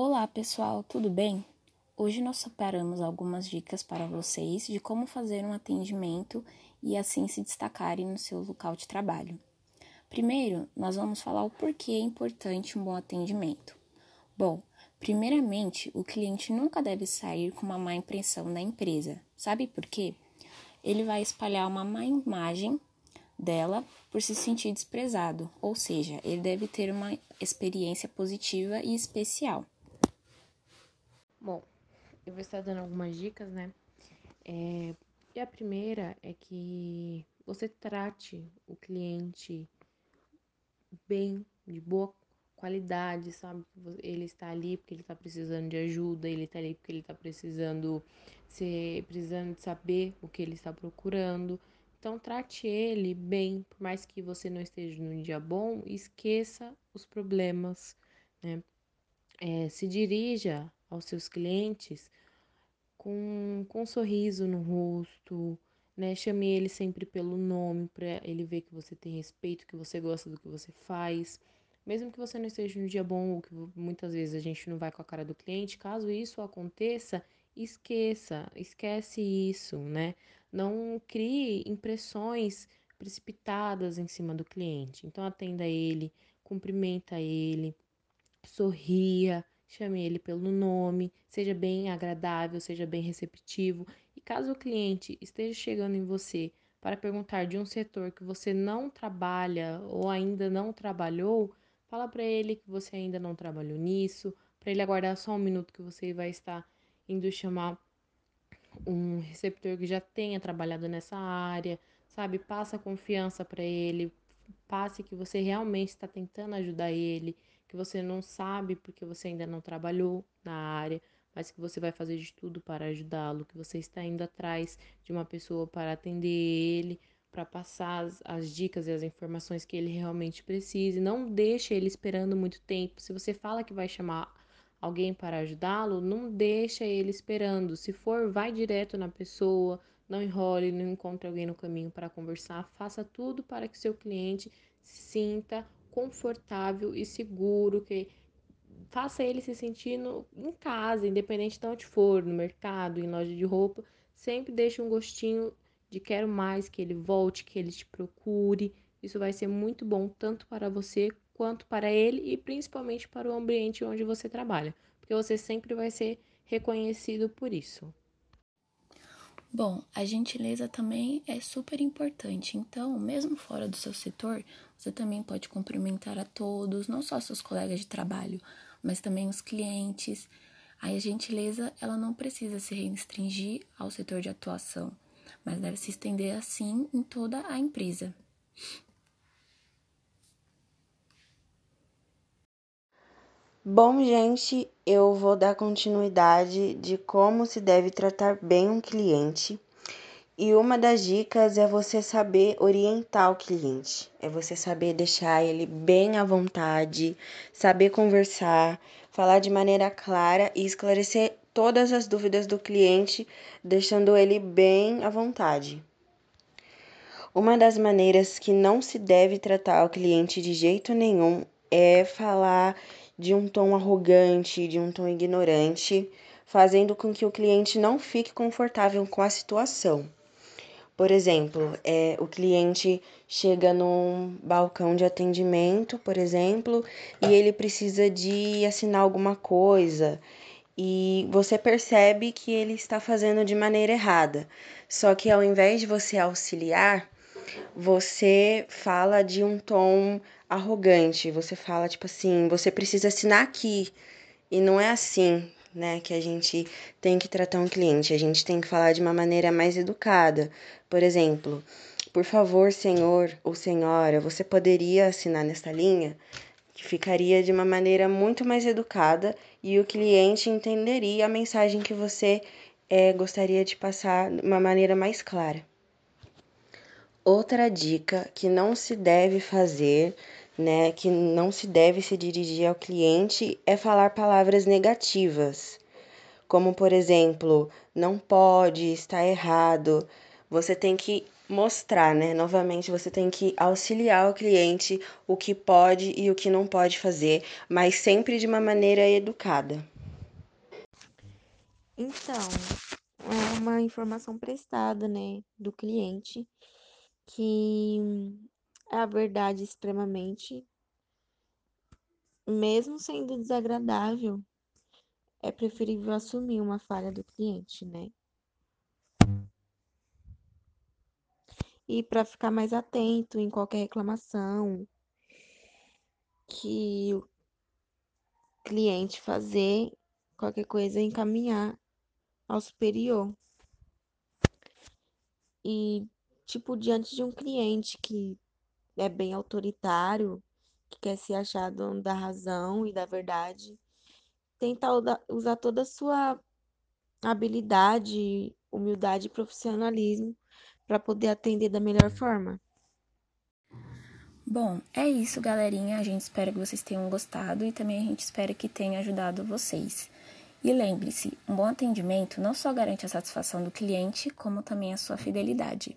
Olá pessoal, tudo bem? Hoje nós separamos algumas dicas para vocês de como fazer um atendimento e assim se destacarem no seu local de trabalho. Primeiro, nós vamos falar o porquê é importante um bom atendimento. Bom, primeiramente, o cliente nunca deve sair com uma má impressão da empresa. Sabe por quê? Ele vai espalhar uma má imagem dela por se sentir desprezado, ou seja, ele deve ter uma experiência positiva e especial. Bom, eu vou estar dando algumas dicas, né? É, e a primeira é que você trate o cliente bem, de boa qualidade, sabe? Ele está ali porque ele está precisando de ajuda, ele está ali porque ele está precisando precisando de saber o que ele está procurando. Então trate ele bem, por mais que você não esteja num dia bom, esqueça os problemas, né? É, se dirija aos seus clientes com, com um sorriso no rosto, né? Chame ele sempre pelo nome para ele ver que você tem respeito, que você gosta do que você faz. Mesmo que você não esteja no dia bom, ou que muitas vezes a gente não vai com a cara do cliente, caso isso aconteça, esqueça, esquece isso, né? Não crie impressões precipitadas em cima do cliente. Então atenda ele, cumprimenta ele, sorria, chame ele pelo nome, seja bem agradável, seja bem receptivo. E caso o cliente esteja chegando em você para perguntar de um setor que você não trabalha ou ainda não trabalhou, fala para ele que você ainda não trabalhou nisso, para ele aguardar só um minuto que você vai estar indo chamar um receptor que já tenha trabalhado nessa área, sabe? Passa confiança para ele, passe que você realmente está tentando ajudar ele, que você não sabe porque você ainda não trabalhou na área, mas que você vai fazer de tudo para ajudá-lo, que você está indo atrás de uma pessoa para atender ele, para passar as, as, dicas e as informações que ele realmente precisa. Não deixe ele esperando muito tempo. Se você fala que vai chamar alguém para ajudá-lo, não deixa ele esperando. Se for, vai direto na pessoa, não enrole, não encontre alguém no caminho para conversar. Faça tudo para que seu cliente se sinta confortável e seguro, que faça ele se sentir no, em casa, independente de onde for, no mercado, em loja de roupa, sempre deixe um gostinho de quero mais, que ele volte, que ele te procure. Isso vai ser muito bom tanto para você quanto para ele e principalmente para o ambiente onde você trabalha, porque você sempre vai ser reconhecido por isso. Bom, a gentileza também é super importante. Então, mesmo fora do seu setor, você também pode cumprimentar a todos, não só seus colegas de trabalho, mas também os clientes. A gentileza, ela não precisa se restringir ao setor de atuação, mas deve se estender assim em toda a empresa. Bom, gente, eu vou dar continuidade de como se deve tratar bem um cliente. E uma das dicas é você saber orientar o cliente, é você saber deixar ele bem à vontade, saber conversar, falar de maneira clara e esclarecer todas as dúvidas do cliente, deixando ele bem à vontade. Uma das maneiras que não se deve tratar o cliente de jeito nenhum é falar de um tom arrogante, de um tom ignorante, fazendo com que o cliente não fique confortável com a situação. Por exemplo, é, o cliente chega num balcão de atendimento, por exemplo, e ele precisa de assinar alguma coisa e você percebe que ele está fazendo de maneira errada. Só que ao invés de você auxiliar, você fala de um tom arrogante. Você fala tipo assim, você precisa assinar aqui. E não é assim, né, que a gente tem que tratar um cliente. A gente tem que falar de uma maneira mais educada. Por exemplo, por favor, senhor ou senhora, você poderia assinar nesta linha? Que ficaria de uma maneira muito mais educada e o cliente entenderia a mensagem que você é, gostaria de passar de uma maneira mais clara. Outra dica que não se deve fazer, né, que não se deve se dirigir ao cliente é falar palavras negativas, como por exemplo, não pode, está errado. Você tem que mostrar, né? Novamente, você tem que auxiliar o cliente o que pode e o que não pode fazer, mas sempre de uma maneira educada. Então, é uma informação prestada, né, do cliente que a verdade extremamente, mesmo sendo desagradável, é preferível assumir uma falha do cliente, né? E para ficar mais atento em qualquer reclamação que o cliente fazer, qualquer coisa encaminhar ao superior. E tipo diante de um cliente que é bem autoritário, que quer se achar dono da razão e da verdade, tentar usar toda a sua habilidade, humildade e profissionalismo para poder atender da melhor forma. Bom, é isso, galerinha. A gente espera que vocês tenham gostado e também a gente espera que tenha ajudado vocês. E lembre-se, um bom atendimento não só garante a satisfação do cliente, como também a sua fidelidade.